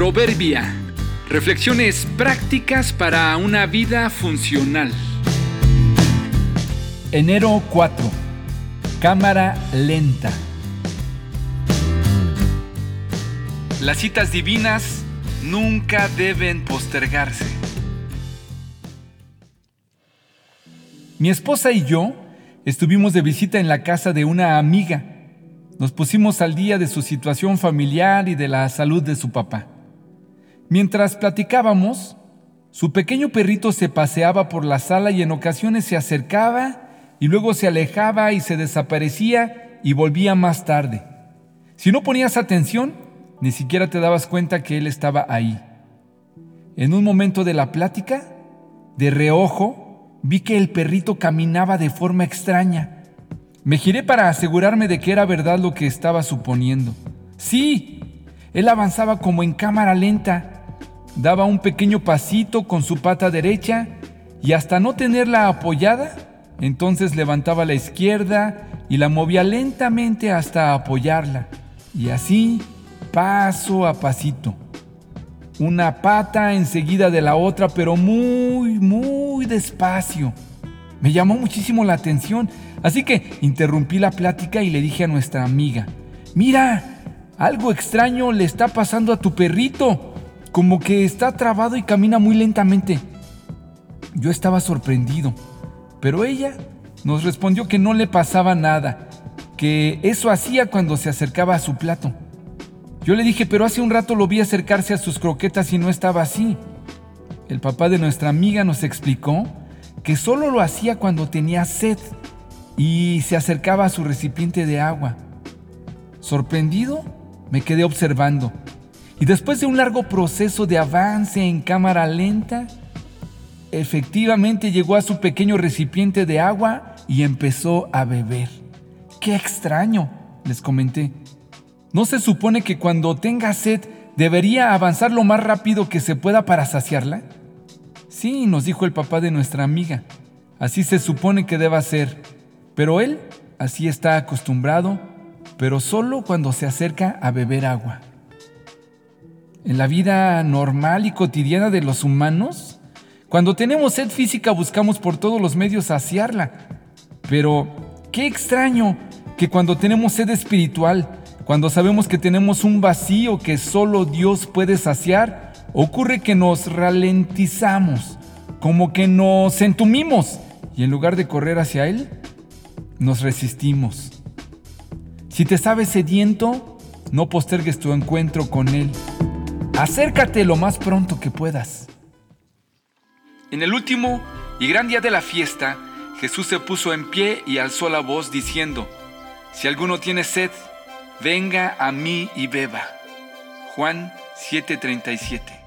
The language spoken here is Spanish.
Proverbia. Reflexiones prácticas para una vida funcional. Enero 4. Cámara lenta. Las citas divinas nunca deben postergarse. Mi esposa y yo estuvimos de visita en la casa de una amiga. Nos pusimos al día de su situación familiar y de la salud de su papá. Mientras platicábamos, su pequeño perrito se paseaba por la sala y en ocasiones se acercaba y luego se alejaba y se desaparecía y volvía más tarde. Si no ponías atención, ni siquiera te dabas cuenta que él estaba ahí. En un momento de la plática, de reojo, vi que el perrito caminaba de forma extraña. Me giré para asegurarme de que era verdad lo que estaba suponiendo. Sí, él avanzaba como en cámara lenta. Daba un pequeño pasito con su pata derecha y hasta no tenerla apoyada, entonces levantaba la izquierda y la movía lentamente hasta apoyarla. Y así paso a pasito. Una pata enseguida de la otra, pero muy, muy despacio. Me llamó muchísimo la atención, así que interrumpí la plática y le dije a nuestra amiga, mira, algo extraño le está pasando a tu perrito, como que está trabado y camina muy lentamente. Yo estaba sorprendido, pero ella nos respondió que no le pasaba nada, que eso hacía cuando se acercaba a su plato. Yo le dije, pero hace un rato lo vi acercarse a sus croquetas y no estaba así. El papá de nuestra amiga nos explicó que solo lo hacía cuando tenía sed y se acercaba a su recipiente de agua. Sorprendido, me quedé observando y después de un largo proceso de avance en cámara lenta, efectivamente llegó a su pequeño recipiente de agua y empezó a beber. ¡Qué extraño! les comenté. ¿No se supone que cuando tenga sed debería avanzar lo más rápido que se pueda para saciarla? Sí, nos dijo el papá de nuestra amiga. Así se supone que deba ser. Pero él así está acostumbrado, pero solo cuando se acerca a beber agua. En la vida normal y cotidiana de los humanos, cuando tenemos sed física buscamos por todos los medios saciarla. Pero qué extraño que cuando tenemos sed espiritual, cuando sabemos que tenemos un vacío que solo Dios puede saciar, ocurre que nos ralentizamos, como que nos entumimos y en lugar de correr hacia Él, nos resistimos. Si te sabes sediento, no postergues tu encuentro con Él. Acércate lo más pronto que puedas. En el último y gran día de la fiesta, Jesús se puso en pie y alzó la voz diciendo, Si alguno tiene sed, venga a mí y beba. Juan 7:37